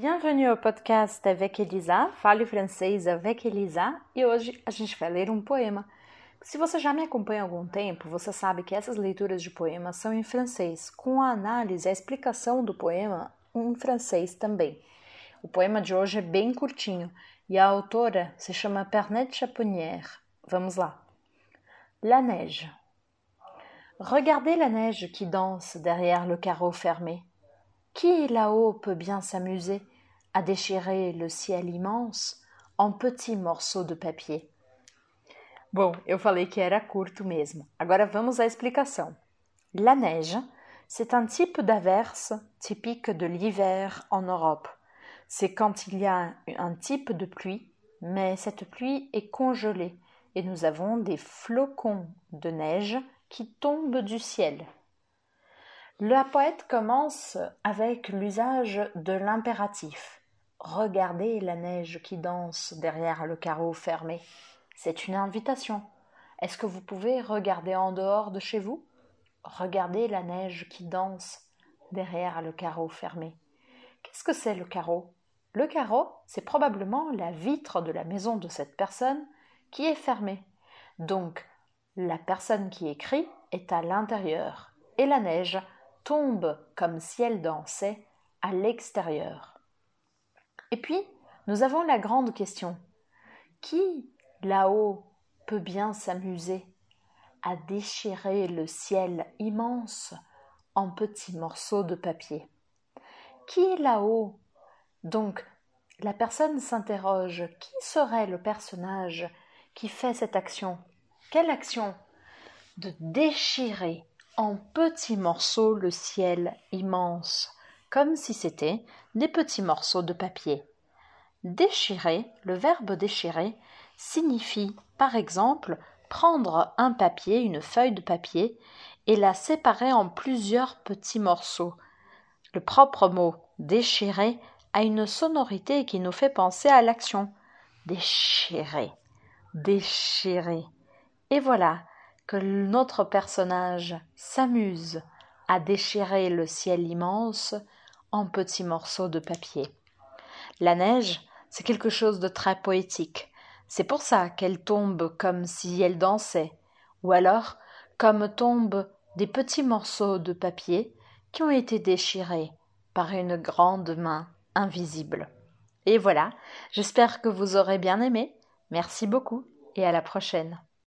Bienvenue au podcast avec Elisa, fale francês avec Elisa, e hoje a gente vai ler um poema. Se você já me acompanha há algum tempo, você sabe que essas leituras de poemas são em francês, com a análise e a explicação do poema em francês também. O poema de hoje é bem curtinho e a autora se chama Pernette Chaponnière. Vamos lá. La neige. Regardez la neige qui danse derrière le carreau fermé. Qui là-haut peut bien s'amuser à déchirer le ciel immense en petits morceaux de papier? Bom, eu falei que era curto mesmo. Agora vamos à explicação. La neige, c'est un type d'averse typique de l'hiver en Europe. C'est quand il y a un type de pluie, mais cette pluie est congelée et nous avons des flocons de neige qui tombent du ciel. La poète commence avec l'usage de l'impératif. Regardez la neige qui danse derrière le carreau fermé. C'est une invitation. Est-ce que vous pouvez regarder en dehors de chez vous? Regardez la neige qui danse derrière le carreau fermé. Qu'est-ce que c'est le carreau? Le carreau, c'est probablement la vitre de la maison de cette personne qui est fermée. Donc, la personne qui écrit est à l'intérieur et la neige tombe comme si elle dansait à l'extérieur. Et puis, nous avons la grande question. Qui, là-haut, peut bien s'amuser à déchirer le ciel immense en petits morceaux de papier? Qui là-haut? Donc, la personne s'interroge. Qui serait le personnage qui fait cette action? Quelle action? De déchirer en petits morceaux le ciel immense, comme si c'était des petits morceaux de papier. Déchirer, le verbe déchirer, signifie, par exemple, prendre un papier, une feuille de papier, et la séparer en plusieurs petits morceaux. Le propre mot déchirer a une sonorité qui nous fait penser à l'action. Déchirer, déchirer. Et voilà, que notre personnage s'amuse à déchirer le ciel immense en petits morceaux de papier. La neige, c'est quelque chose de très poétique. C'est pour ça qu'elle tombe comme si elle dansait, ou alors comme tombent des petits morceaux de papier qui ont été déchirés par une grande main invisible. Et voilà, j'espère que vous aurez bien aimé. Merci beaucoup et à la prochaine.